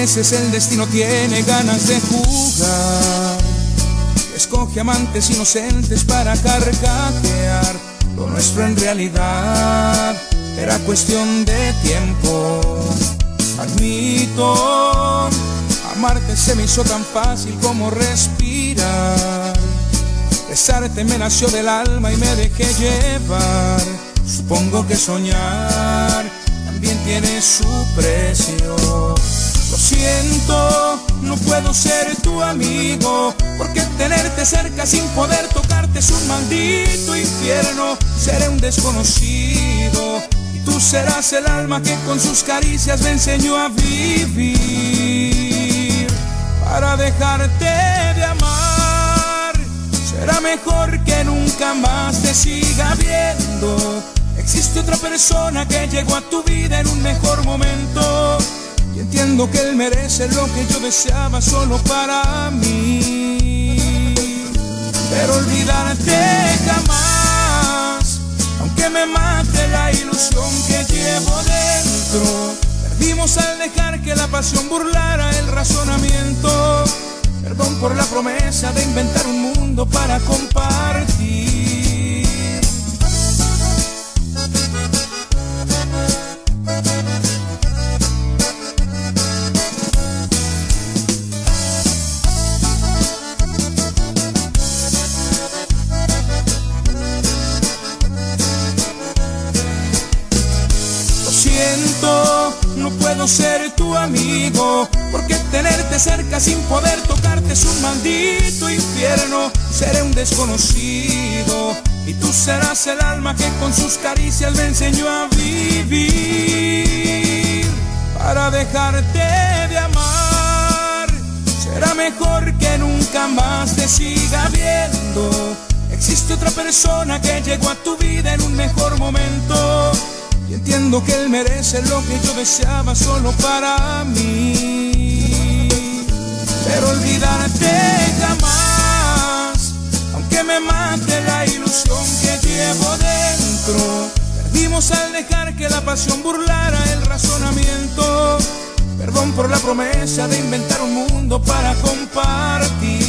veces el destino tiene ganas de jugar. Escoge amantes inocentes para carcajear. Lo nuestro en realidad era cuestión de tiempo. Admito, amarte se me hizo tan fácil como respirar. Besarte me nació del alma y me dejé llevar. Supongo que soñar también tiene su precio. Lo siento, no puedo ser tu amigo, porque tenerte cerca sin poder tocarte es un maldito infierno. Seré un desconocido y tú serás el alma que con sus caricias me enseñó a vivir. Para dejarte de amar, será mejor que nunca más te siga viendo. Existe otra persona que llegó a tu vida en un mejor momento entiendo que él merece lo que yo deseaba solo para mí. Pero olvidarte jamás, aunque me mate la ilusión que llevo dentro. Perdimos al dejar que la pasión burlara el razonamiento. Perdón por la promesa de inventar un mundo para compartir. No puedo ser tu amigo, porque tenerte cerca sin poder tocarte es un maldito infierno. Seré un desconocido y tú serás el alma que con sus caricias me enseñó a vivir. Para dejarte de amar, será mejor que nunca más te siga viendo. Existe otra persona que llegó a tu vida en un mejor momento y entiendo que él merece lo que yo deseaba solo para mí. Pero olvidarte jamás, aunque me mate la ilusión que llevo dentro. Perdimos al dejar que la pasión burlara el razonamiento. Perdón por la promesa de inventar un mundo para compartir.